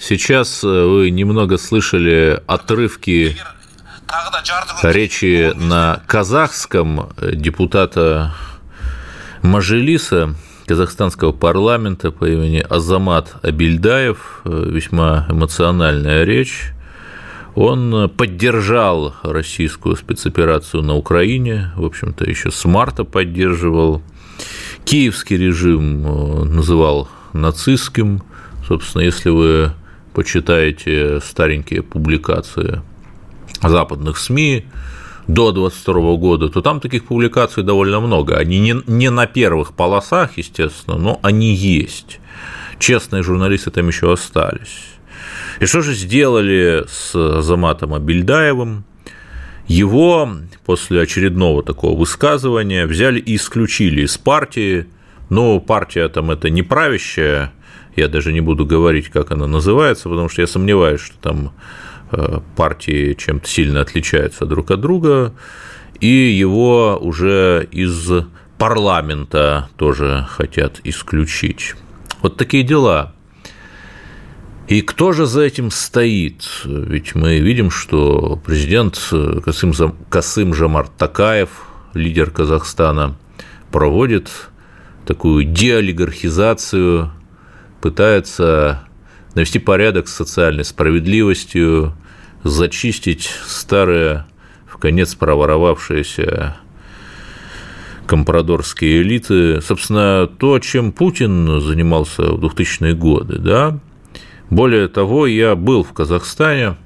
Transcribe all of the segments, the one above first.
сейчас вы немного слышали отрывки речи на казахском депутата Мажилиса казахстанского парламента по имени Азамат Абильдаев, весьма эмоциональная речь. Он поддержал российскую спецоперацию на Украине, в общем-то, еще с марта поддерживал. Киевский режим э, называл нацистским. Собственно, если вы почитаете старенькие публикации западных СМИ до 22 года, то там таких публикаций довольно много. Они не, не на первых полосах, естественно, но они есть. Честные журналисты там еще остались. И что же сделали с Заматом Абильдаевым? Его после очередного такого высказывания взяли и исключили из партии. Но партия там это не правящая, я даже не буду говорить, как она называется, потому что я сомневаюсь, что там э, партии чем-то сильно отличаются друг от друга, и его уже из парламента тоже хотят исключить. Вот такие дела. И кто же за этим стоит? Ведь мы видим, что президент Касым, Касым Жамар Такаев, лидер Казахстана, проводит такую деолигархизацию, пытается навести порядок с социальной справедливостью, зачистить старые, в конец проворовавшиеся компрадорские элиты. Собственно, то, чем Путин занимался в 2000-е годы, да, более того, я был в Казахстане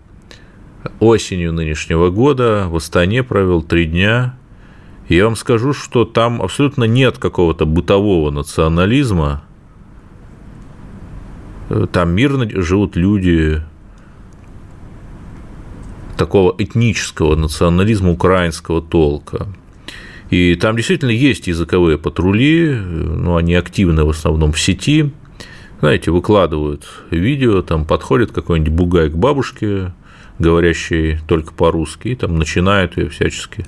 осенью нынешнего года, в Астане провел три дня. Я вам скажу, что там абсолютно нет какого-то бытового национализма. Там мирно живут люди такого этнического национализма украинского толка. И там действительно есть языковые патрули, но они активны в основном в сети – знаете, выкладывают видео, там подходит какой-нибудь бугай к бабушке, говорящей только по-русски, и там начинают ее всячески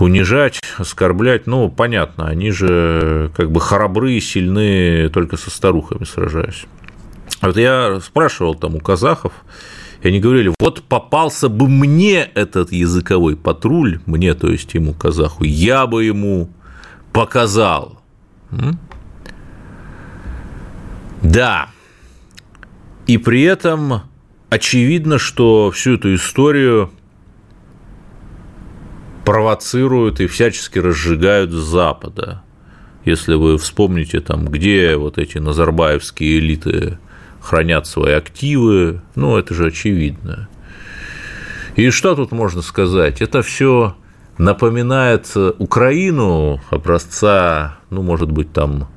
унижать, оскорблять. Ну, понятно, они же как бы храбры и сильны только со старухами сражаясь. Вот я спрашивал там у казахов, и они говорили, вот попался бы мне этот языковой патруль, мне, то есть ему, казаху, я бы ему показал. Да. И при этом очевидно, что всю эту историю провоцируют и всячески разжигают с Запада. Если вы вспомните, там, где вот эти назарбаевские элиты хранят свои активы, ну, это же очевидно. И что тут можно сказать? Это все напоминает Украину образца, ну, может быть, там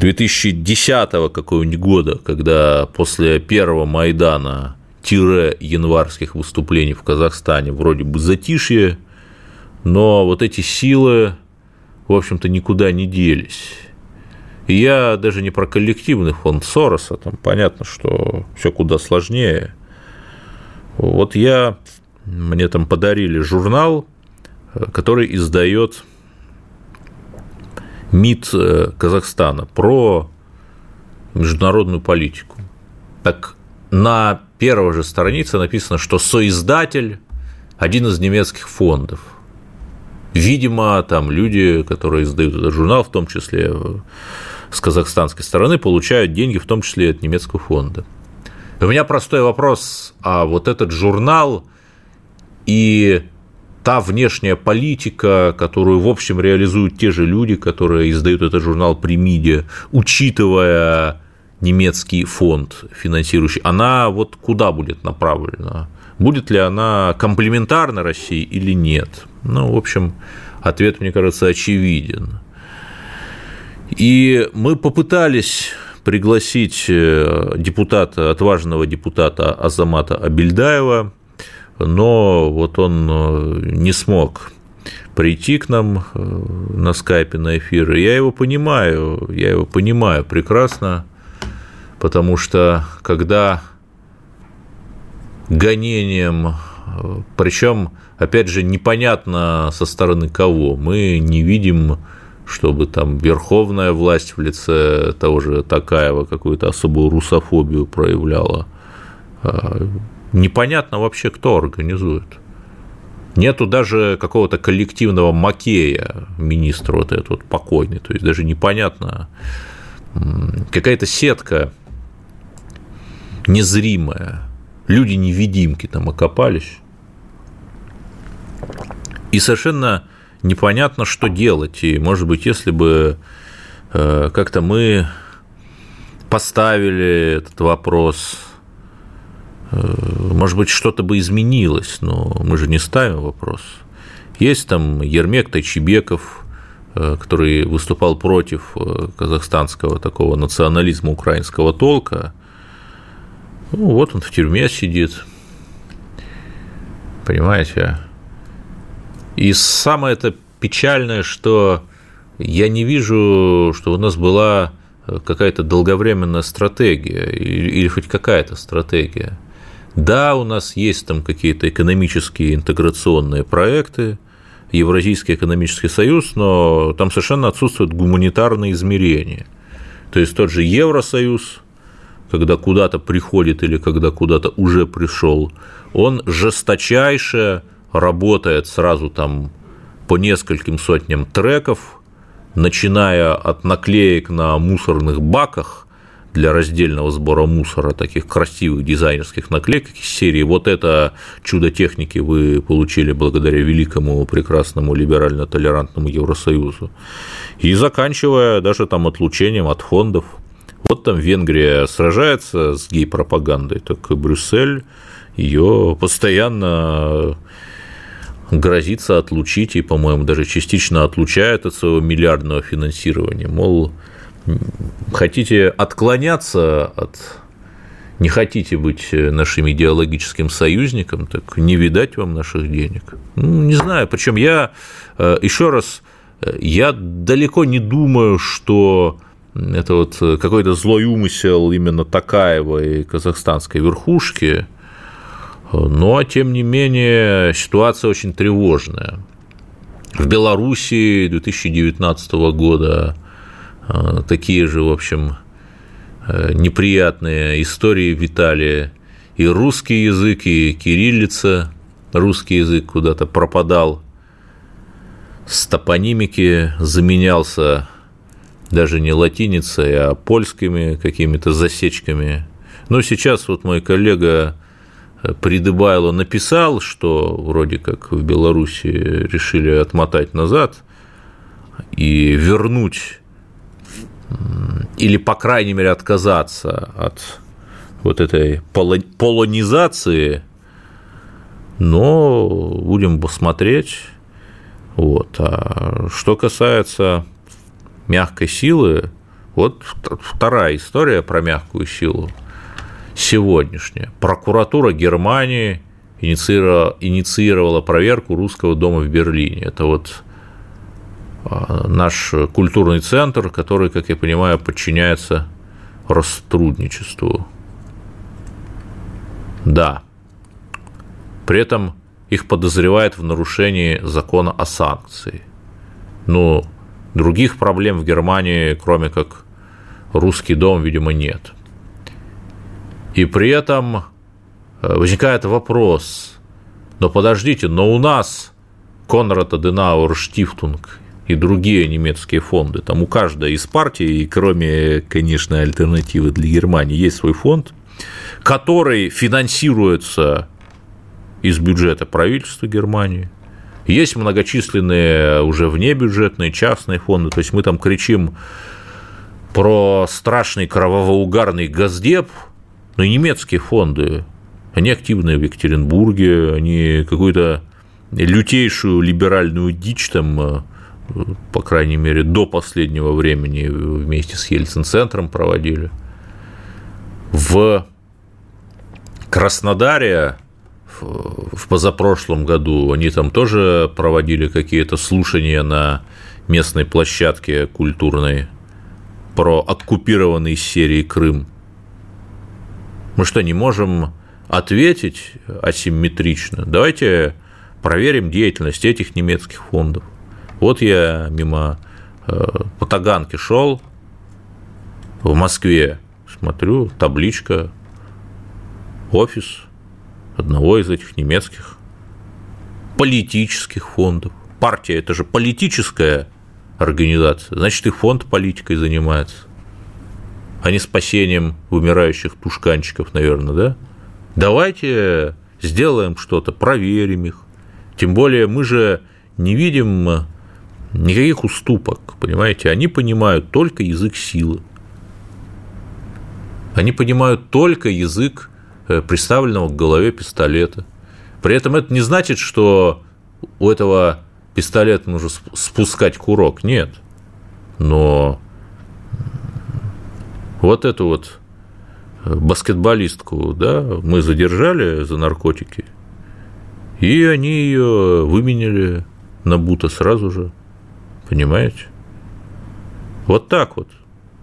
2010 какого-нибудь года, когда после первого Майдана тире январских выступлений в Казахстане вроде бы затишье, но вот эти силы, в общем-то, никуда не делись. И я даже не про коллективный фонд Сороса, там понятно, что все куда сложнее. Вот я, мне там подарили журнал, который издает МИД э, Казахстана про международную политику. Так на первой же странице написано, что соиздатель – один из немецких фондов. Видимо, там люди, которые издают этот журнал, в том числе с казахстанской стороны, получают деньги, в том числе от немецкого фонда. У меня простой вопрос, а вот этот журнал и та внешняя политика, которую, в общем, реализуют те же люди, которые издают этот журнал при МИДе, учитывая немецкий фонд финансирующий, она вот куда будет направлена? Будет ли она комплементарна России или нет? Ну, в общем, ответ, мне кажется, очевиден. И мы попытались пригласить э, депутата, отважного депутата Азамата Абельдаева, но вот он э, не смог прийти к нам на скайпе на эфир. я его понимаю, я его понимаю прекрасно, потому что когда гонением, причем, опять же, непонятно со стороны кого, мы не видим чтобы там верховная власть в лице того же Такаева какую-то особую русофобию проявляла. А, непонятно вообще, кто организует. Нету даже какого-то коллективного макея министра вот этот вот покойный, то есть даже непонятно, какая-то сетка незримая, люди-невидимки там окопались, и совершенно непонятно, что делать. И, может быть, если бы э, как-то мы поставили этот вопрос, э, может быть, что-то бы изменилось, но мы же не ставим вопрос. Есть там Ермек Тайчебеков, э, который выступал против казахстанского такого национализма украинского толка. Ну, вот он в тюрьме сидит. Понимаете? И самое это печальное, что я не вижу, что у нас была какая-то долговременная стратегия или, хоть какая-то стратегия. Да, у нас есть там какие-то экономические интеграционные проекты, Евразийский экономический союз, но там совершенно отсутствуют гуманитарные измерения. То есть тот же Евросоюз, когда куда-то приходит или когда куда-то уже пришел, он жесточайше работает сразу там по нескольким сотням треков, начиная от наклеек на мусорных баках для раздельного сбора мусора, таких красивых дизайнерских наклеек из серии «Вот это чудо техники вы получили благодаря великому, прекрасному, либерально-толерантному Евросоюзу», и заканчивая даже там отлучением от фондов. Вот там Венгрия сражается с гей-пропагандой, так и Брюссель ее постоянно грозится отлучить и, по-моему, даже частично отлучает от своего миллиардного финансирования. Мол, хотите отклоняться от не хотите быть нашим идеологическим союзником, так не видать вам наших денег. Ну, не знаю, причем я э, еще раз, э, я далеко не думаю, что это вот какой-то злой умысел именно Такаева и казахстанской верхушки – но, тем не менее, ситуация очень тревожная. В Белоруссии 2019 года э, такие же, в общем, э, неприятные истории витали. И русский язык, и кириллица, русский язык куда-то пропадал, с топонимики заменялся даже не латиницей, а польскими какими-то засечками. Но сейчас вот мой коллега Придыбайло написал, что вроде как в Беларуси решили отмотать назад и вернуть или, по крайней мере, отказаться от вот этой полонизации, но будем посмотреть. Вот. А что касается мягкой силы, вот вторая история про мягкую силу – сегодняшняя. Прокуратура Германии инициировала, проверку русского дома в Берлине. Это вот а, наш культурный центр, который, как я понимаю, подчиняется раструдничеству. Да. При этом их подозревают в нарушении закона о санкции. Но других проблем в Германии, кроме как русский дом, видимо, нет. И при этом э, возникает вопрос, но подождите, но у нас Конрад Аденауэр Штифтунг и другие немецкие фонды, там у каждой из партий, кроме, конечно, альтернативы для Германии, есть свой фонд, который финансируется из бюджета правительства Германии. Есть многочисленные уже внебюджетные частные фонды, то есть мы там кричим про страшный кровавоугарный газдеп – но немецкие фонды, они активные в Екатеринбурге, они какую-то лютейшую либеральную дичь там э, по крайней мере, до последнего времени вместе с Ельцин-центром проводили. В Краснодаре в позапрошлом году они там тоже проводили какие-то слушания на местной площадке культурной про оккупированный серии Крым. Мы что, не можем ответить асимметрично? Давайте проверим деятельность этих немецких фондов. Вот я мимо э, по Таганке шел в Москве, смотрю, табличка, офис одного из этих немецких политических фондов. Партия – это же политическая организация, значит, и фонд политикой занимается, а не спасением вымирающих тушканчиков, наверное, да? Давайте сделаем что-то, проверим их. Тем более мы же не видим никаких уступок, понимаете? Они понимают только язык силы. Они понимают только язык приставленного к голове пистолета. При этом это не значит, что у этого пистолета нужно спускать курок. Нет. Но вот эту вот э, баскетболистку, да, мы задержали за наркотики, и они ее выменили на Бута сразу же. Понимаете? Вот так вот.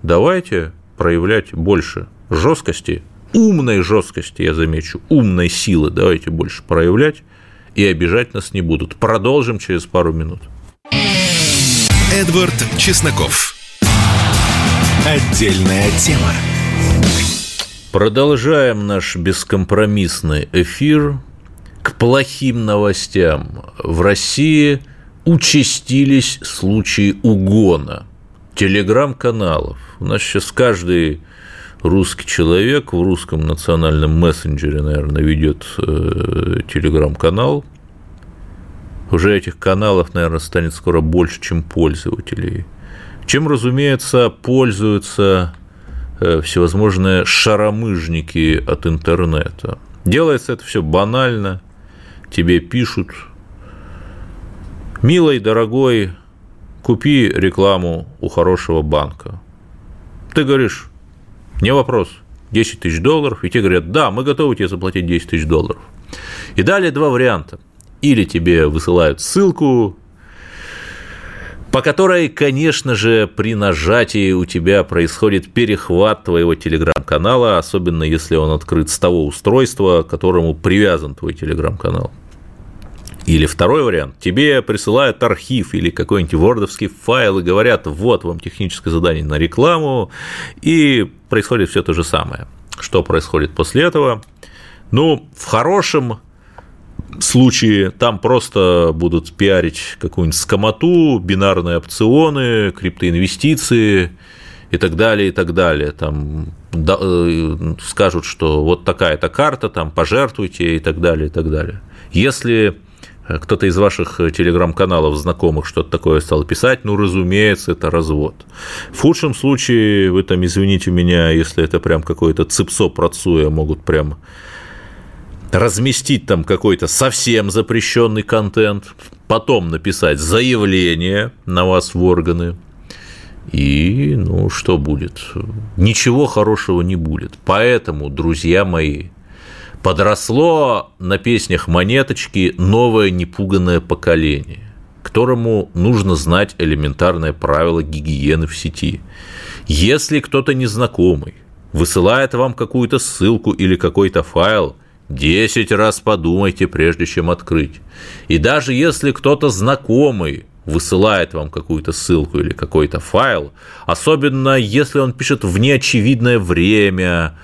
Давайте проявлять больше жесткости, умной жесткости, я замечу, умной силы давайте больше проявлять, и обижать нас не будут. Продолжим через пару минут. Эдвард Чесноков. Отдельная тема. Продолжаем наш бескомпромиссный эфир к плохим новостям. В России – участились случаи угона телеграм-каналов. У нас сейчас каждый русский человек в русском национальном мессенджере, наверное, ведет э, телеграм-канал. Уже этих каналов, наверное, станет скоро больше, чем пользователей. Чем, разумеется, пользуются э, всевозможные шаромыжники от интернета. Делается это все банально. Тебе пишут, Милый, дорогой, купи рекламу у хорошего банка. Ты говоришь, не вопрос, 10 тысяч долларов, и тебе говорят, да, мы готовы тебе заплатить 10 тысяч долларов. И далее два варианта. Или тебе высылают ссылку, по которой, конечно же, при нажатии у тебя происходит перехват твоего телеграм-канала, особенно если он открыт с того устройства, к которому привязан твой телеграм-канал. Или второй вариант, тебе присылают архив или какой-нибудь вордовский файл и говорят, вот вам техническое задание на рекламу, и происходит все то же самое. Что происходит после этого? Ну, в хорошем случае там просто будут пиарить какую-нибудь скомоту, бинарные опционы, криптоинвестиции и так далее, и так далее. Там э, скажут, что вот такая-то карта, там пожертвуйте и так далее, и так далее. Если кто-то из ваших э, телеграм-каналов знакомых что-то такое стал писать, ну, разумеется, это развод. В худшем случае, вы там извините меня, если это прям какое-то цепсо процуя, могут прям разместить там какой-то совсем запрещенный контент, потом написать заявление на вас в органы, и, ну, что будет? Ничего хорошего не будет. Поэтому, друзья мои, подросло на песнях монеточки новое непуганное поколение, которому нужно знать элементарное правило гигиены в сети. Если кто-то незнакомый высылает вам какую-то ссылку или какой-то файл, 10 раз подумайте, прежде чем открыть. И даже если кто-то знакомый высылает вам какую-то ссылку или какой-то файл, особенно если он пишет в неочевидное время,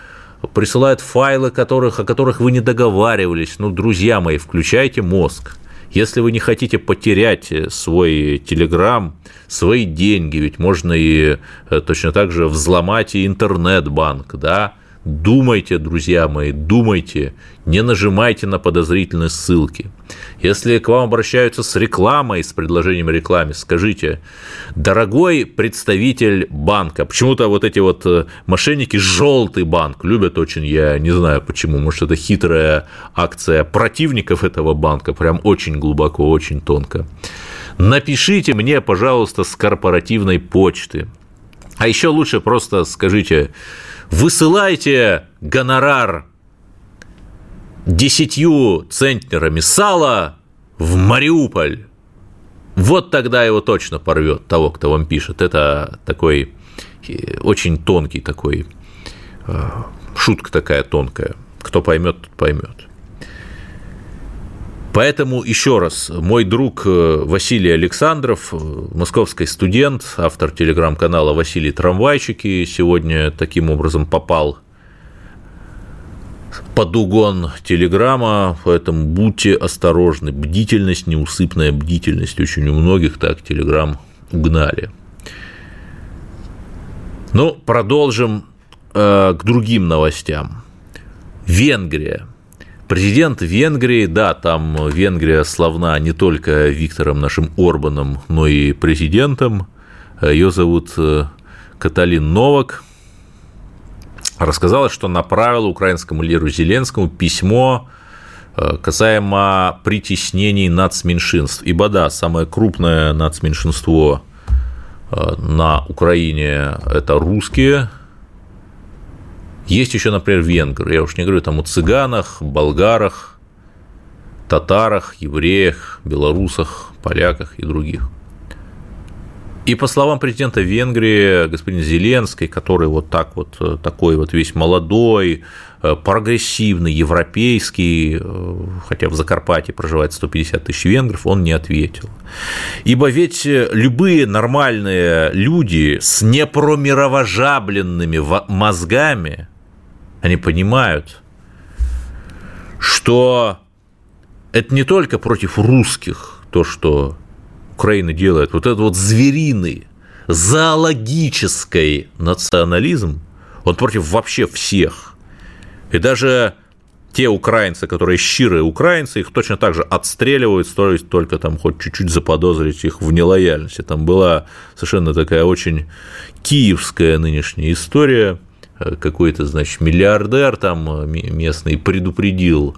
присылают файлы, которых, о которых вы не договаривались. Ну, друзья мои, включайте мозг. Если вы не хотите потерять свой Телеграм, свои деньги, ведь можно и э, точно так же взломать и интернет-банк, да, Думайте, друзья мои, думайте, не нажимайте на подозрительные ссылки. Если к вам обращаются с рекламой, с предложением рекламы, скажите, дорогой представитель банка, почему-то вот эти вот э, мошенники желтый банк любят очень, я не знаю почему, может это хитрая акция противников этого банка, прям очень глубоко, очень тонко. Напишите мне, пожалуйста, с корпоративной почты. А еще лучше просто скажите, высылайте гонорар десятью центнерами сала в Мариуполь. Вот тогда его точно порвет, того, кто вам пишет. Это такой э, очень тонкий такой, э, шутка такая тонкая. Кто поймет, тот поймет. Поэтому еще раз, мой друг э, Василий Александров, московский студент, автор телеграм-канала «Василий Трамвайчики», сегодня таким образом попал под угон телеграмма, поэтому будьте осторожны. Бдительность, неусыпная бдительность. Очень у многих так телеграм угнали. Ну, продолжим э, к другим новостям. Венгрия. Президент Венгрии, да, там Венгрия славна не только Виктором нашим Орбаном, но и президентом. Ее зовут э, Каталин Новак – рассказала, что направила украинскому лидеру Зеленскому письмо э, касаемо притеснений нацменьшинств. Ибо да, самое крупное нацменьшинство э, на Украине – это русские. Есть еще, например, венгры. Я уж не говорю там о цыганах, болгарах, татарах, евреях, белорусах, поляках и других. И по словам президента Венгрии, господина Зеленской, который вот так вот, э, такой вот весь молодой, э, прогрессивный, европейский, э, хотя в Закарпатье проживает 150 тысяч венгров, он не ответил. Ибо ведь любые нормальные люди с непромировожабленными мозгами, они понимают, что это не только против русских, то, что Украина делает, вот этот вот звериный, зоологический национализм, он против вообще всех. И даже те украинцы, которые щирые украинцы, их точно так же отстреливают, стоит только там хоть чуть-чуть заподозрить их в нелояльности. Там была совершенно такая очень киевская нынешняя история, какой-то, значит, миллиардер там местный предупредил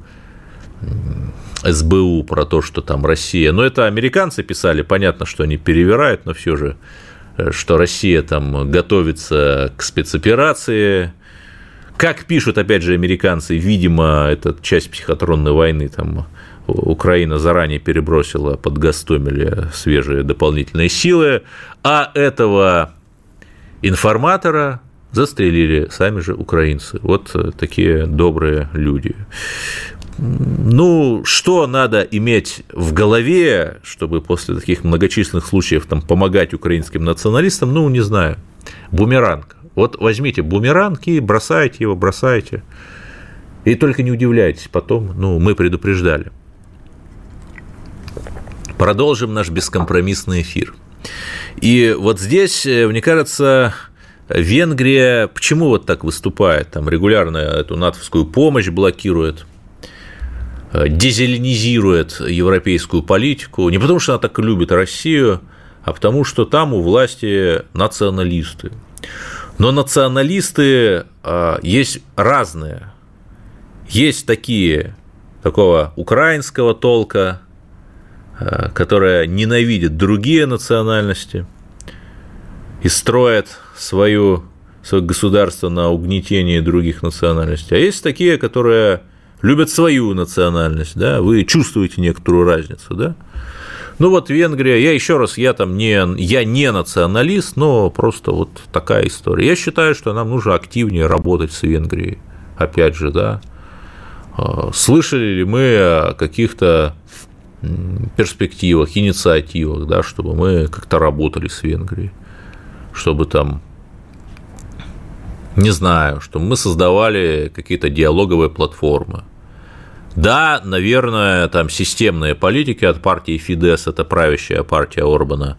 СБУ про то, что там Россия. Но это американцы писали, понятно, что они перевирают, но все же, э, что Россия там готовится к спецоперации. Как пишут, опять же, американцы, видимо, это часть психотронной войны, там Украина заранее перебросила под Гастомеле свежие дополнительные силы, а этого информатора застрелили сами же украинцы. Вот э, такие добрые люди. Ну, что надо иметь в голове, чтобы после таких многочисленных случаев там, помогать украинским националистам, ну, не знаю, бумеранг. Вот возьмите бумеранг и бросайте его, бросайте. И только не удивляйтесь потом, ну, мы предупреждали. Продолжим наш бескомпромиссный эфир. И вот здесь, э, мне кажется, Венгрия почему вот так выступает? Там регулярно эту натовскую помощь блокирует – Э, дезеленизирует европейскую политику, не потому что она так любит Россию, а потому что там у власти националисты. Но националисты э, есть разные. Есть такие, такого украинского толка, э, которые ненавидят другие национальности и строят свою, свое государство на угнетении других национальностей. А есть такие, которые любят свою национальность, да, вы чувствуете некоторую разницу, да. Ну вот Венгрия, я еще раз, я там не, я не националист, но просто вот такая история. Я считаю, что нам нужно активнее работать с Венгрией, опять же, да. А, слышали ли мы о каких-то перспективах, инициативах, да, чтобы мы как-то работали с Венгрией, чтобы там не знаю, что мы создавали какие-то диалоговые платформы. Да, наверное, там системные политики от партии Фидес, это правящая партия Орбана,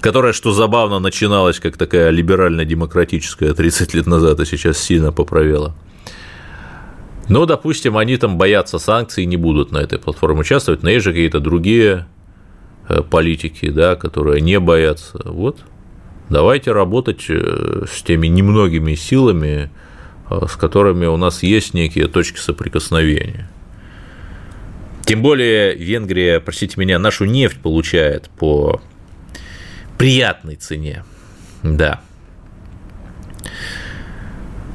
которая, что забавно, начиналась как такая либерально-демократическая 30 лет назад, а сейчас сильно поправила. Но, допустим, они там боятся санкций и не будут на этой платформе участвовать, но есть же какие-то другие э, политики, да, которые не боятся. Вот, Давайте работать э, с теми немногими силами, э, с которыми у нас есть некие точки соприкосновения. Тем более Венгрия, простите меня, нашу нефть получает по приятной цене. Да.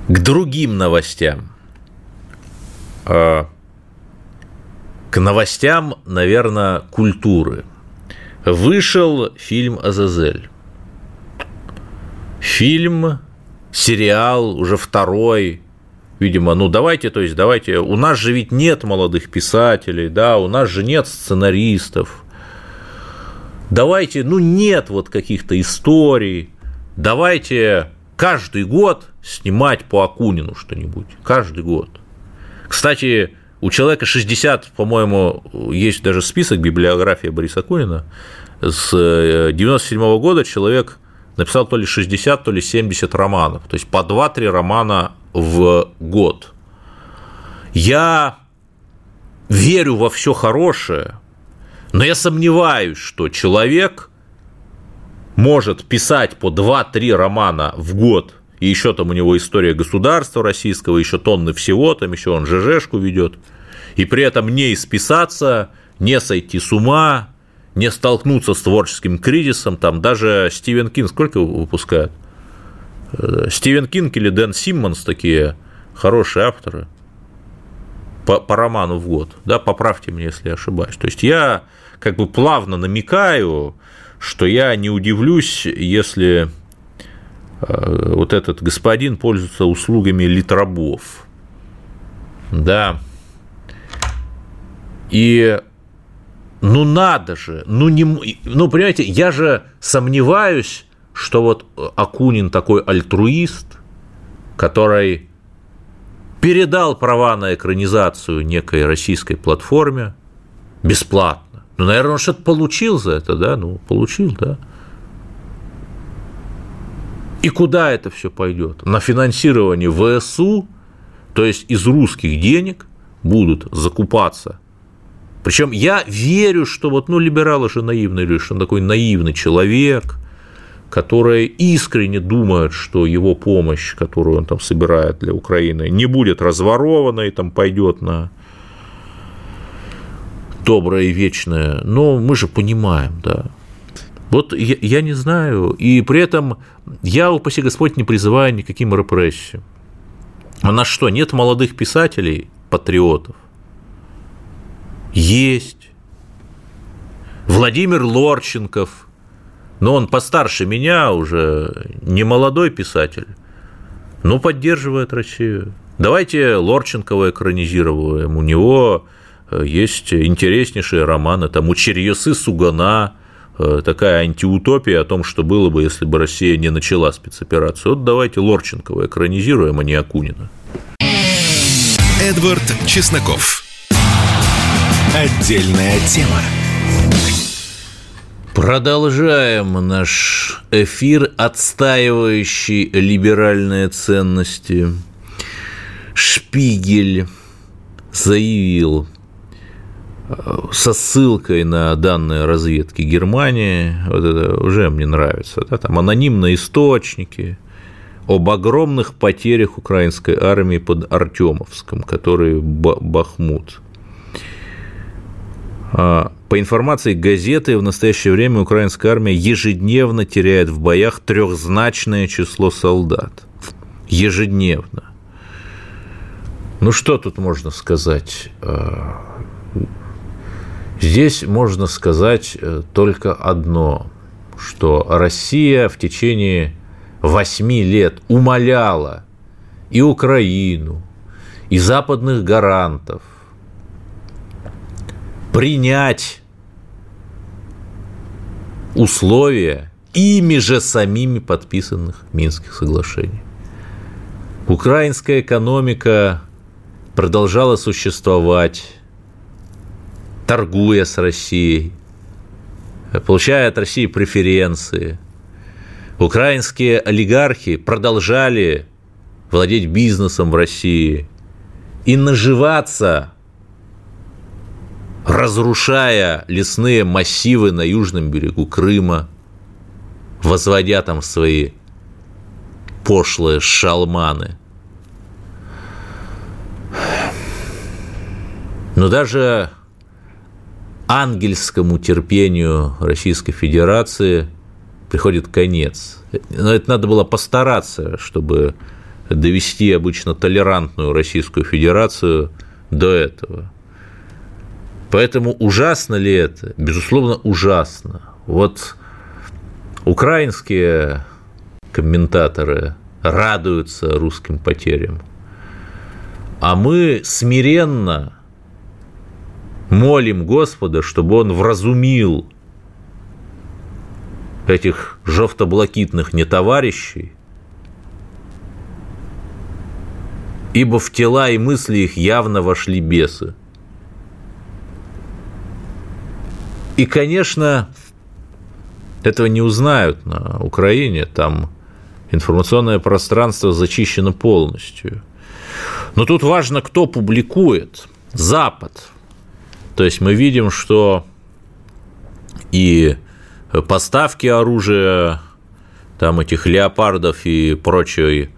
К другим новостям. А, к новостям, наверное, культуры. Вышел фильм «Азазель». Фильм, сериал, уже второй, видимо, ну давайте, то есть давайте, у нас же ведь нет молодых писателей, да, у нас же нет сценаристов, давайте, ну нет вот каких-то историй, давайте каждый год снимать по Акунину что-нибудь, каждый год. Кстати, у человека 60, по-моему, есть даже список библиографии Бориса Акунина. С 97 -го года человек написал то ли 60, то ли 70 романов. То есть по 2-3 романа в год. Я верю во все хорошее, но я сомневаюсь, что человек может писать по 2-3 романа в год, и еще там у него история государства российского, еще тонны всего, там еще он ЖЖшку ведет, и при этом не исписаться, не сойти с ума, не столкнуться с творческим кризисом, там даже Стивен Кинг сколько выпускает? Э, Стивен Кинг или Дэн Симмонс такие хорошие авторы по, по роману в год, да, поправьте меня, если я ошибаюсь. То есть я как бы плавно намекаю, что я не удивлюсь, если э, вот этот господин пользуется услугами литрабов. Да. И ну надо же, ну не, ну понимаете, я же сомневаюсь, что вот Акунин такой альтруист, который передал права на экранизацию некой российской платформе бесплатно. Ну, наверное, он что-то получил за это, да? Ну, получил, да. И куда это все пойдет? На финансирование ВСУ, то есть из русских денег будут закупаться причем я верю, что вот, ну, либералы же наивные люди, что он такой наивный человек, который искренне думает, что его помощь, которую он там собирает для Украины, не будет разворована и там пойдет на доброе и вечное. Но мы же понимаем, да. Вот я, я не знаю, и при этом я, упаси Господь, не призываю никаким репрессиям. У нас что, нет молодых писателей, патриотов? Есть. Владимир Лорченков, но он постарше меня уже, не молодой писатель, но поддерживает Россию. Давайте Лорченкова экранизируем. У него э, есть интереснейшие романы, там «Учерьесы Сугана», э, такая антиутопия о том, что было бы, если бы Россия не начала спецоперацию. Вот давайте Лорченкова экранизируем, а не Акунина. Эдвард Чесноков. Отдельная тема. Продолжаем наш эфир, отстаивающий либеральные ценности. Шпигель заявил э, со ссылкой на данные разведки Германии, вот это уже мне нравится, да, там анонимные источники об огромных потерях украинской армии под Артемовском, который Бахмут – по информации газеты, в настоящее время украинская армия ежедневно теряет в боях трехзначное число солдат. Ежедневно. Ну что тут можно сказать? А, здесь можно сказать э, только одно, что Россия в течение восьми лет умоляла и Украину, и западных гарантов – принять условия ими же самими подписанных Минских соглашений. Украинская экономика продолжала существовать, торгуя с Россией, получая от России преференции. Украинские олигархи продолжали владеть бизнесом в России и наживаться разрушая лесные массивы на южном берегу Крыма, возводя там свои пошлые шалманы. Но даже ангельскому терпению Российской Федерации приходит конец. Но это надо было постараться, чтобы довести обычно толерантную Российскую Федерацию до этого. Поэтому ужасно ли это? Безусловно, ужасно. Вот украинские комментаторы радуются русским потерям, а мы смиренно молим Господа, чтобы Он вразумил этих жовто-блакитных нетоварищей, ибо в тела и мысли их явно вошли бесы. И, конечно, этого не узнают на Украине, там информационное пространство зачищено полностью. Но тут важно, кто публикует. Запад. То есть мы видим, что и поставки оружия, там этих леопардов и прочей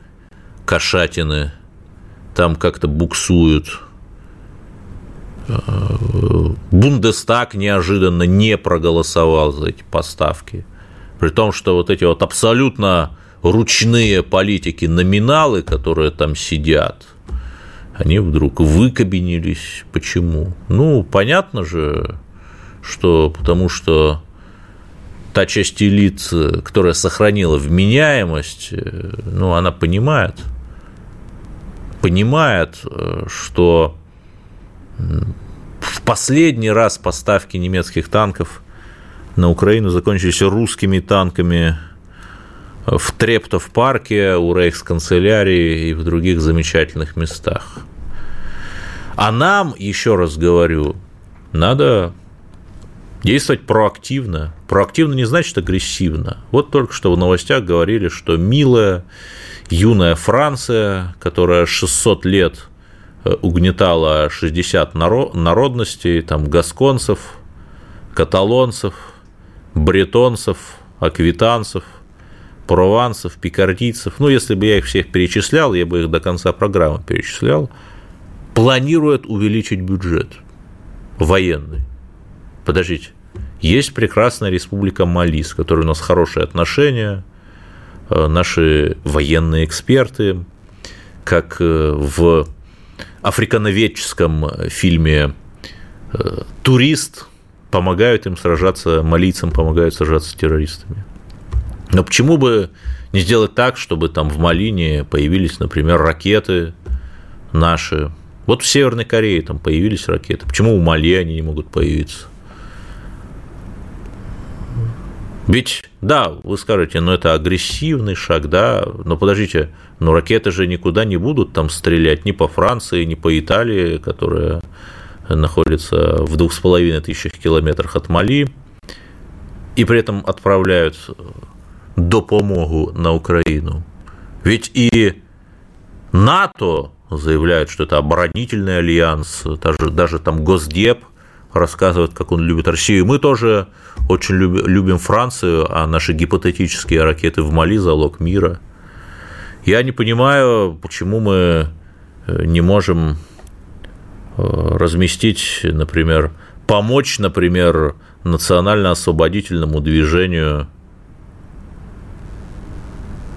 кошатины там как-то буксуют. Бундестаг неожиданно не проголосовал за эти поставки. При том, что вот эти вот абсолютно ручные политики, номиналы, которые там сидят, они вдруг выкабинились. Почему? Ну, понятно же, что потому что та часть элит, которая сохранила вменяемость, ну, она понимает, понимает, что в последний раз поставки немецких танков на Украину закончились русскими танками в Трептов парке, у Рейхсканцелярии и в других замечательных местах. А нам, еще раз говорю, надо действовать проактивно. Проактивно не значит агрессивно. Вот только что в новостях говорили, что милая юная Франция, которая 600 лет угнетала 60 народностей, там гасконцев, каталонцев, бретонцев, аквитанцев, прованцев, пикардийцев. Ну, если бы я их всех перечислял, я бы их до конца программы перечислял. Планирует увеличить бюджет военный. Подождите. Есть прекрасная республика Мали, с которой у нас хорошие отношения, э, наши военные эксперты, как э, в африкановедческом э, фильме э, «Турист» помогают им сражаться, малийцам помогают сражаться с террористами. Но почему бы не сделать так, чтобы там в Малине появились, например, ракеты наши? Вот в Северной Корее там появились ракеты. Почему у Мали они не могут появиться? Ведь, да, вы скажете, ну это агрессивный шаг, да, но подождите, но ракеты же никуда не будут там стрелять ни по Франции, ни по Италии, которая находится в двух с половиной тысячах километрах от Мали, и при этом отправляют допомогу на Украину. Ведь и НАТО заявляют, что это оборонительный альянс, даже, даже там Госдеп рассказывает, как он любит Россию. Мы тоже очень любим Францию, а наши гипотетические ракеты в Мали – залог мира. Я не понимаю, почему мы э, не можем э, разместить, например, помочь, например, национально-освободительному движению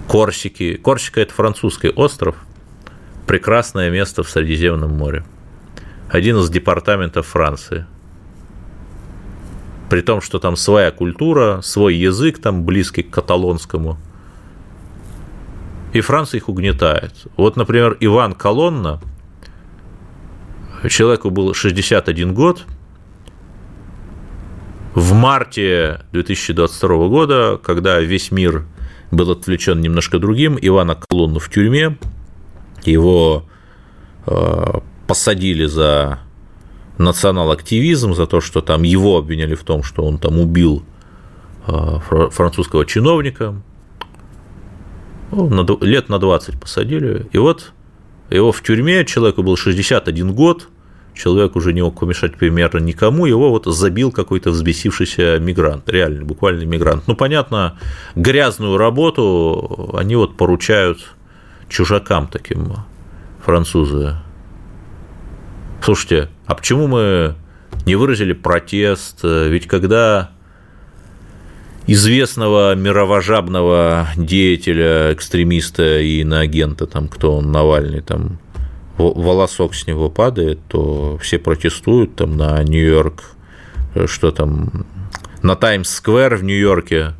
Корсики. Корсика – это французский остров, прекрасное место в Средиземном море. Один из департаментов Франции – при том, что там своя культура, свой язык там близкий к каталонскому. И Франция их угнетает. Вот, например, Иван Колонна, человеку был 61 год, в марте 2022 года, когда весь мир был отвлечен немножко другим, Ивана Колонну в тюрьме, его э, посадили за национал-активизм, за то, что там его обвиняли в том, что он там убил а, французского чиновника. Ну, лет на 20 посадили. И вот его в тюрьме, человеку был 61 год, человек уже не мог помешать примерно никому, его вот забил какой-то взбесившийся мигрант, реально, буквально мигрант. Ну, понятно, грязную работу они вот поручают чужакам таким, французы. Слушайте, а почему мы не выразили протест. Ведь когда известного мировожабного деятеля, экстремиста и иноагента, там, кто он, Навальный, там, волосок с него падает, то все протестуют там на Нью-Йорк, что там, на Таймс-сквер в Нью-Йорке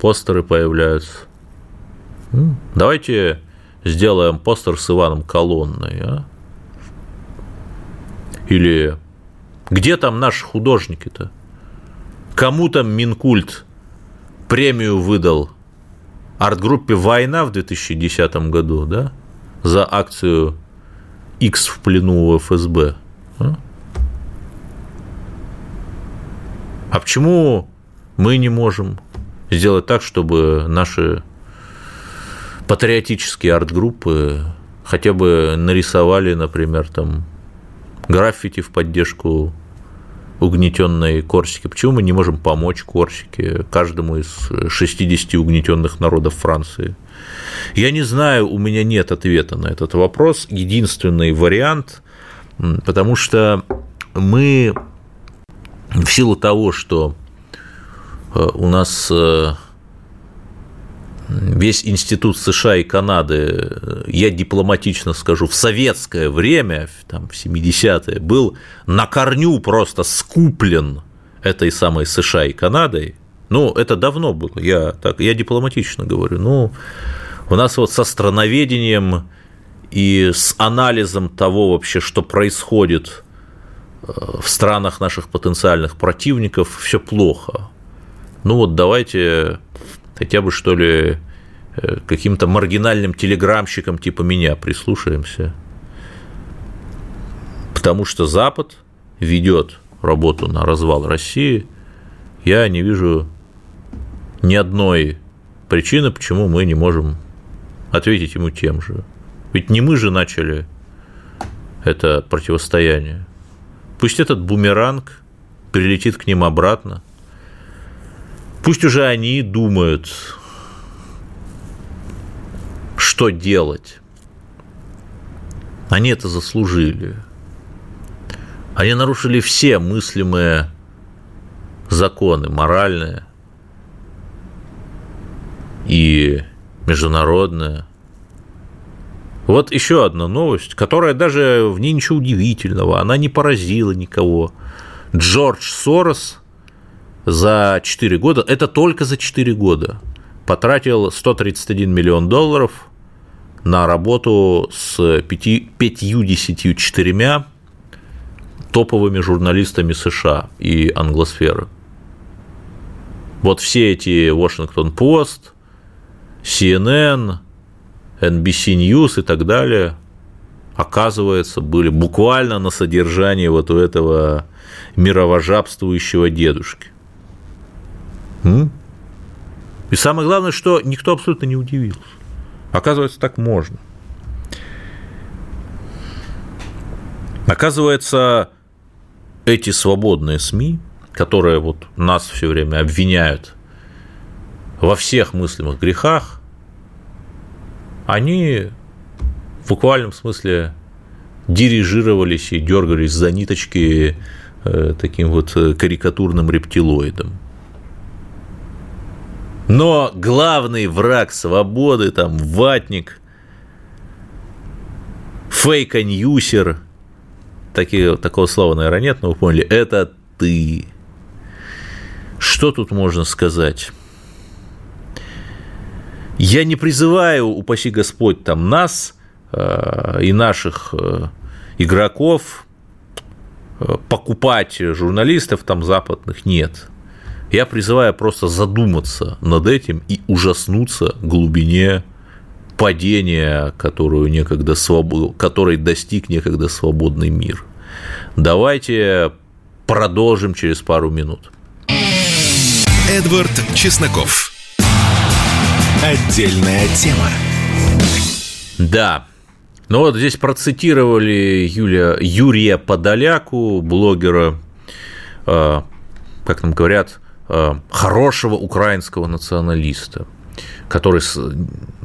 постеры появляются. Давайте сделаем постер с Иваном Колонной, а? Или где там наши художники-то? Кому там Минкульт премию выдал арт-группе «Война» в 2010 году, да, за акцию X в плену у ФСБ. А? а почему мы не можем сделать так, чтобы наши патриотические арт-группы хотя бы нарисовали, например, там граффити в поддержку угнетенной Корсики. Почему мы не можем помочь Корсике, каждому из 60 угнетенных народов Франции? Я не знаю, у меня нет ответа на этот вопрос. Единственный вариант, потому что мы в силу того, что э, у нас э, весь институт США и Канады, я дипломатично скажу, в советское время, там, в 70-е, был на корню просто скуплен этой самой США и Канадой, ну, это давно было, я, так, я дипломатично говорю, ну, у нас вот со страноведением и с анализом того вообще, что происходит э, в странах наших потенциальных противников, все плохо. Ну вот давайте хотя бы, что ли, э, каким-то маргинальным телеграмщикам типа меня прислушаемся. Потому что Запад ведет работу на развал России, я не вижу ни одной причины, почему мы не можем ответить ему тем же. Ведь не мы же начали это противостояние. Пусть этот бумеранг прилетит к ним обратно, Пусть уже они думают, что делать. Они это заслужили. Они нарушили все мыслимые законы, моральные и международные. Вот еще одна новость, которая даже в ней ничего удивительного, она не поразила никого. Джордж Сорос за 4 года, это только за 4 года, потратил 131 миллион долларов на работу с 54 топовыми журналистами США и англосферы. Вот все эти Washington Post, CNN, NBC News и так далее, оказывается, были буквально на содержании вот у этого мировожабствующего дедушки. И самое главное, что никто абсолютно не удивился. Оказывается, так можно. Оказывается, эти свободные СМИ, которые вот нас все время обвиняют во всех мыслимых грехах, они в буквальном смысле дирижировались и дергались за ниточки э, таким вот карикатурным рептилоидом. Но главный враг свободы, там, ватник, fake-newser, такие, такого слова, наверное, нет, но вы поняли, это ты. Что тут можно сказать? Я не призываю, упаси Господь, там нас э, и наших э, игроков э, покупать журналистов там западных, нет. Я призываю просто задуматься над этим и ужаснуться глубине падения, которую некогда свобод... который достиг некогда свободный мир. Давайте продолжим через пару минут. Эдвард Чесноков. Отдельная тема. Да. Ну вот здесь процитировали Юлия, Юрия Подоляку, блогера, э, как нам говорят, хорошего украинского националиста. который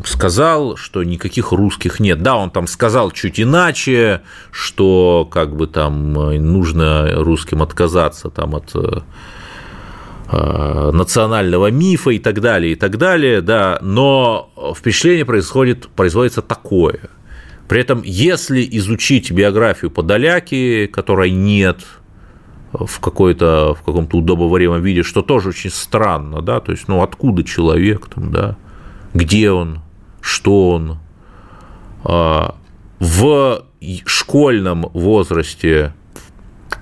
сказал, что никаких русских нет. Да, он там сказал чуть иначе, что как бы там нужно русским отказаться там от э, национального мифа и так далее, и так далее, да, но впечатление происходит, производится такое. При этом, если изучить биографию Подоляки, которой нет в, какой-то, в каком-то удобоваримом виде, что тоже очень странно, да, то есть, ну, откуда человек там, да, где он, что он. А, в школьном возрасте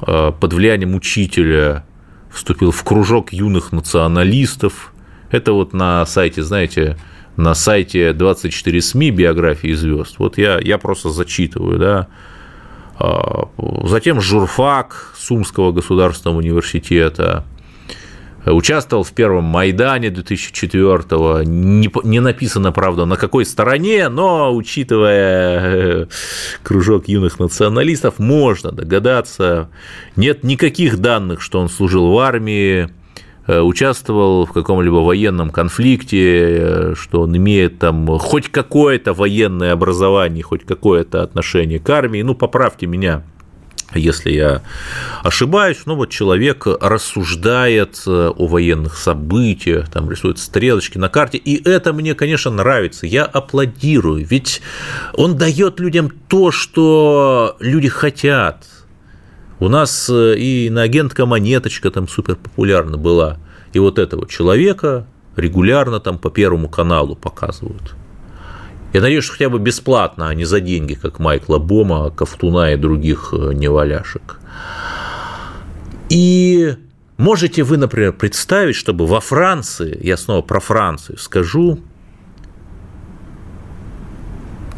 а, под влиянием учителя вступил в кружок юных националистов. Это вот на сайте, знаете, на сайте 24 СМИ биографии звезд. Вот я, я просто зачитываю, да. А, затем журфак Сумского государственного университета, участвовал в первом Майдане 2004-го, не, не написано, правда, на какой стороне, но, учитывая э, кружок юных националистов, можно догадаться. Нет никаких данных, что он служил в армии, участвовал в каком-либо военном конфликте, э, что он имеет там хоть какое-то военное образование, хоть какое-то отношение к армии, ну, поправьте меня, если я ошибаюсь, ну вот человек рассуждает э, о военных событиях, там рисует стрелочки на карте, и это мне, конечно, нравится, я аплодирую, ведь он дает людям то, что люди хотят. У нас э, и на агентка монеточка там супер популярна была, и вот этого человека регулярно там по Первому каналу показывают. Я надеюсь, что хотя бы бесплатно, а не за деньги, как Майкла Бома, Ковтуна и других э, неваляшек. И можете вы, например, представить, чтобы во Франции, я снова про Францию скажу,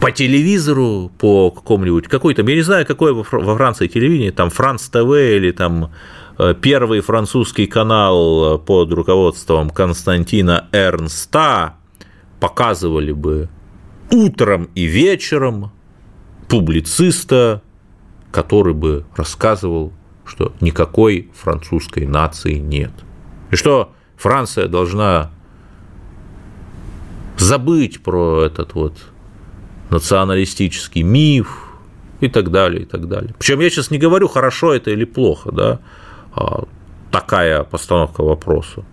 по телевизору, по какому-нибудь, какой-то, я не знаю, какое во Франции телевидение, там Франц ТВ или там э, первый французский канал под руководством Константина Эрнста показывали бы утром и вечером публициста, который бы рассказывал, что никакой французской нации нет. И что Франция должна забыть про этот вот националистический миф и так далее, и так далее. Причем я сейчас не говорю, хорошо это или плохо, да, а такая постановка вопроса.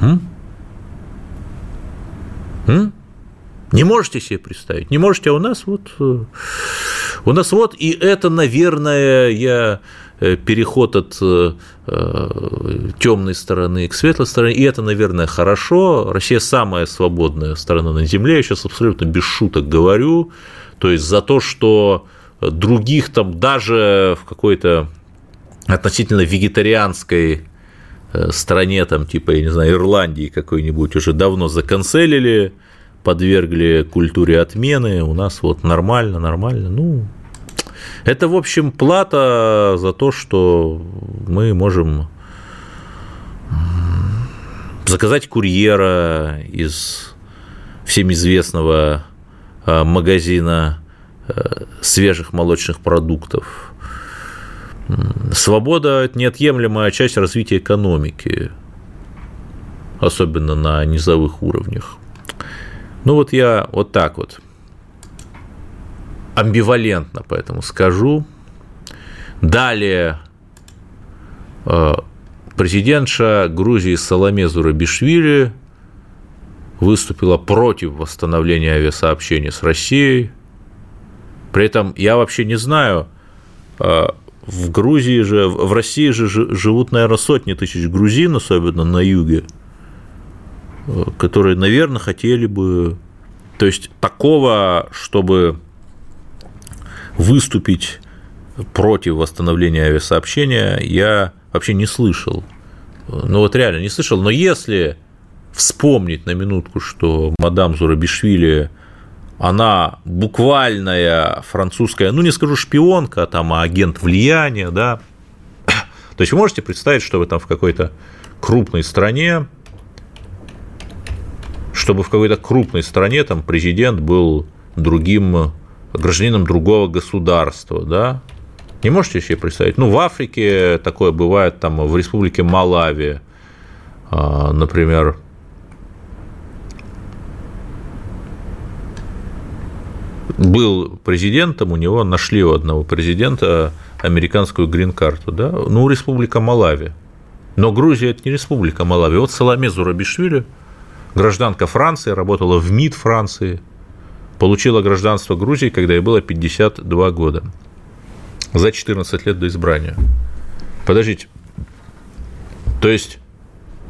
М? М? Не можете себе представить? Не можете, а у нас вот... Э, у нас вот, и это, наверное, я переход от э, темной стороны к светлой стороне, и это, наверное, хорошо. Россия самая свободная страна на Земле, я сейчас абсолютно без шуток говорю, то есть за то, что других там даже в какой-то относительно вегетарианской стране, там, типа, я не знаю, Ирландии какой-нибудь уже давно законцелили, подвергли культуре отмены, у нас вот нормально, нормально. Ну, это, в общем, плата за то, что мы можем заказать курьера из всем известного а, магазина а, свежих молочных продуктов. Свобода – это неотъемлемая часть развития экономики, особенно на низовых уровнях. Ну вот я вот так вот амбивалентно поэтому скажу. Далее э, президентша Грузии Соломе Зурабишвили выступила против восстановления авиасообщения с Россией. При этом я вообще не знаю, э, в Грузии же, в России же живут, наверное, сотни тысяч грузин, особенно на юге – которые, наверное, хотели бы... То есть такого, чтобы выступить против восстановления авиасообщения, я вообще не слышал. Ну вот реально не слышал. Но если вспомнить на минутку, что мадам Зурабишвили, она буквальная французская, ну не скажу шпионка, там а агент влияния, да. То есть вы можете представить, что вы там в какой-то крупной стране чтобы в какой-то крупной стране там президент был другим гражданином другого государства, да? Не можете себе представить? Ну, в Африке такое бывает, там, в республике Малави, а, например, был президентом, у него нашли у одного президента американскую грин-карту, да? Ну, республика Малави. Но Грузия – это не республика Малави. Вот Саламе Зурабишвили, гражданка Франции, работала в МИД Франции – получила гражданство Грузии, когда ей было 52 года, за 14 лет до избрания. Подождите. То есть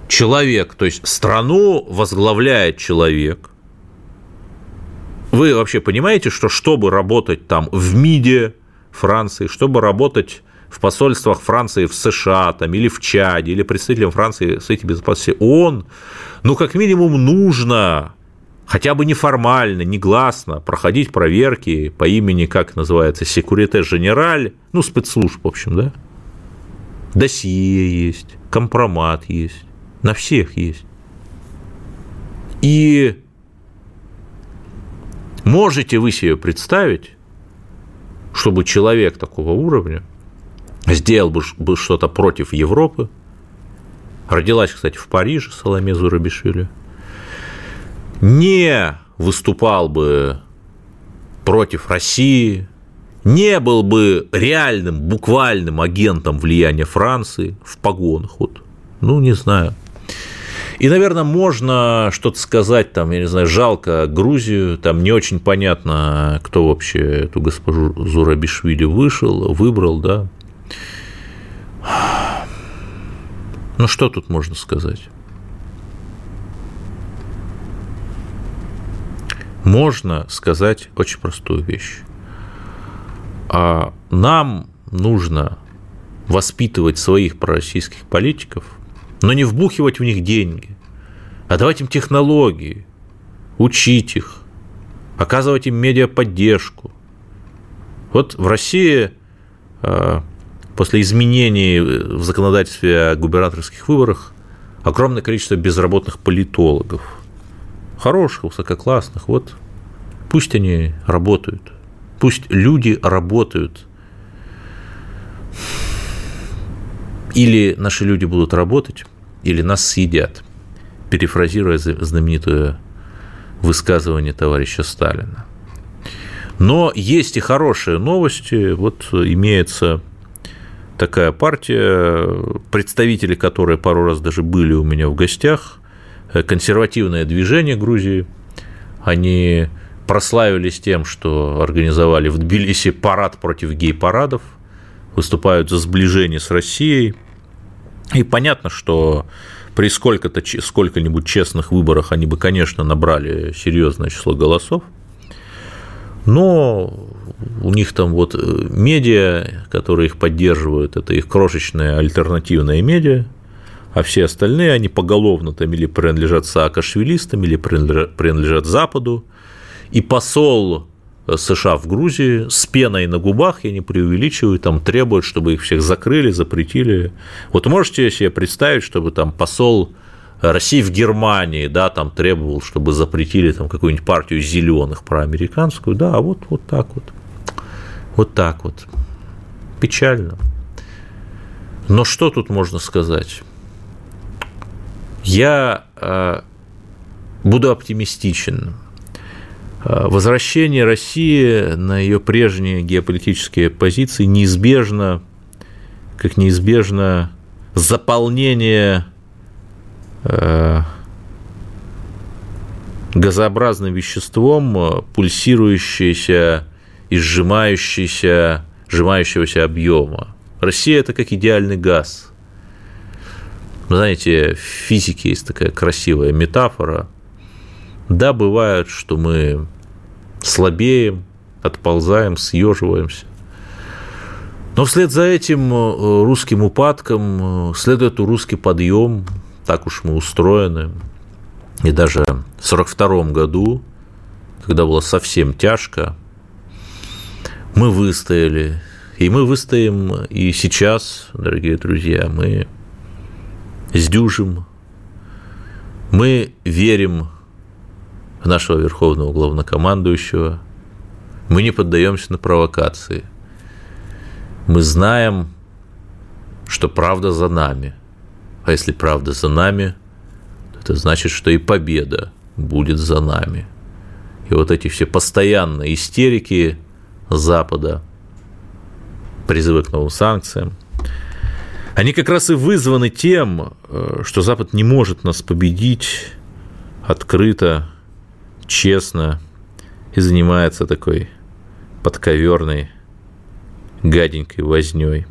человек, то есть страну возглавляет человек. Вы вообще понимаете, что чтобы работать там в МИДе Франции, чтобы работать в посольствах Франции в США там, или в Чаде, или представителем Франции в Совете Безопасности ООН, ну, как минимум, нужно хотя бы неформально, негласно проходить проверки по имени, как называется, секурите женераль, ну, спецслужб, в общем, да? Досье есть, компромат есть, на всех есть. И можете вы себе представить, чтобы человек такого уровня сделал бы, бы что-то против Европы. Родилась, кстати, в Париже Соломе Зурабишвили. Не выступал бы против России, не был бы реальным, буквальным агентом влияния Франции в погонах. Вот. Ну, не знаю. И, наверное, можно что-то сказать, там, я не знаю, жалко Грузию, там не очень понятно, кто вообще эту госпожу Зурабишвили вышел, выбрал, да. Ну, что тут можно сказать? Можно сказать очень простую вещь. А нам нужно воспитывать своих пророссийских политиков – но не вбухивать в них деньги, а давать им технологии, учить их, оказывать им медиаподдержку. Вот в России а, после изменений в законодательстве о губернаторских выборах огромное количество безработных политологов, хороших, высококлассных, вот пусть они работают, пусть люди работают Или наши люди будут работать, или нас съедят, перефразируя знаменитое высказывание товарища Сталина. Но есть и хорошие новости. Вот имеется такая партия, представители которой пару раз даже были у меня в гостях, консервативное движение Грузии. Они прославились тем, что организовали в Тбилиси парад против гей-парадов – выступают за сближение с Россией. И понятно, что при сколько-то, сколько-нибудь честных выборах они бы, конечно, набрали серьезное число голосов, но у них там вот э, медиа, которые их поддерживают, это их крошечная альтернативная медиа, а все остальные, они поголовно там или принадлежат саакашвилистам, или принадлежат Западу, и посол США в Грузии с пеной на губах, я не преувеличиваю, там требуют, чтобы их всех закрыли, запретили. Вот можете себе представить, чтобы там посол России в Германии, да, там требовал, чтобы запретили там какую-нибудь партию зеленых проамериканскую, да, вот, вот так вот. Вот так вот. Печально. Но что тут можно сказать? Я э, буду оптимистичен. Э, возвращение России на ее прежние геополитические позиции неизбежно, как неизбежно заполнение э, газообразным веществом пульсирующейся и сжимающейся, сжимающегося объема. Россия – это как идеальный газ. Вы знаете, в физике есть такая красивая метафора – да, бывает, что мы слабеем, отползаем, съеживаемся. Но вслед за этим э, русским упадком э, следует и русский подъем, так уж мы устроены. И даже в 1942 году, когда было совсем тяжко, мы выстояли. И мы выстоим и сейчас, дорогие друзья, мы сдюжим, мы верим в нашего верховного главнокомандующего. Мы не поддаемся на провокации. Мы знаем, что правда за нами. А если правда за нами, то это значит, что и победа будет за нами. и вот эти все постоянные истерики Запада, призывы к новым санкциям, они как раз и вызваны тем, э, что Запад не может нас победить открыто, честно и занимается такой подковерной, гаденькой возней.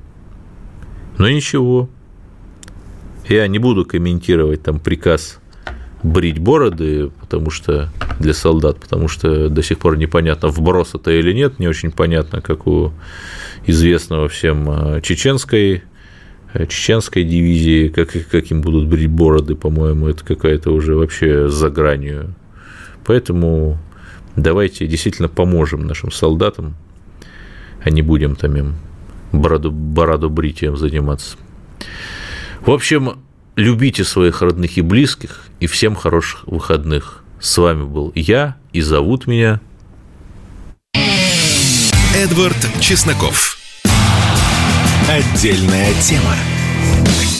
Но ничего, я не буду комментировать там приказ брить бороды, потому что для солдат, потому что до сих пор непонятно, вброс это или нет, не очень понятно, как у известного всем э, чеченской чеченской дивизии, как, как им будут брить бороды, по-моему, это какая-то уже вообще за гранью. Поэтому давайте действительно поможем нашим солдатам, а не будем там им бороду, бороду бритием заниматься. В общем, любите своих родных и близких, и всем хороших выходных. С вами был я, и зовут меня... Эдвард Чесноков. Отдельная тема.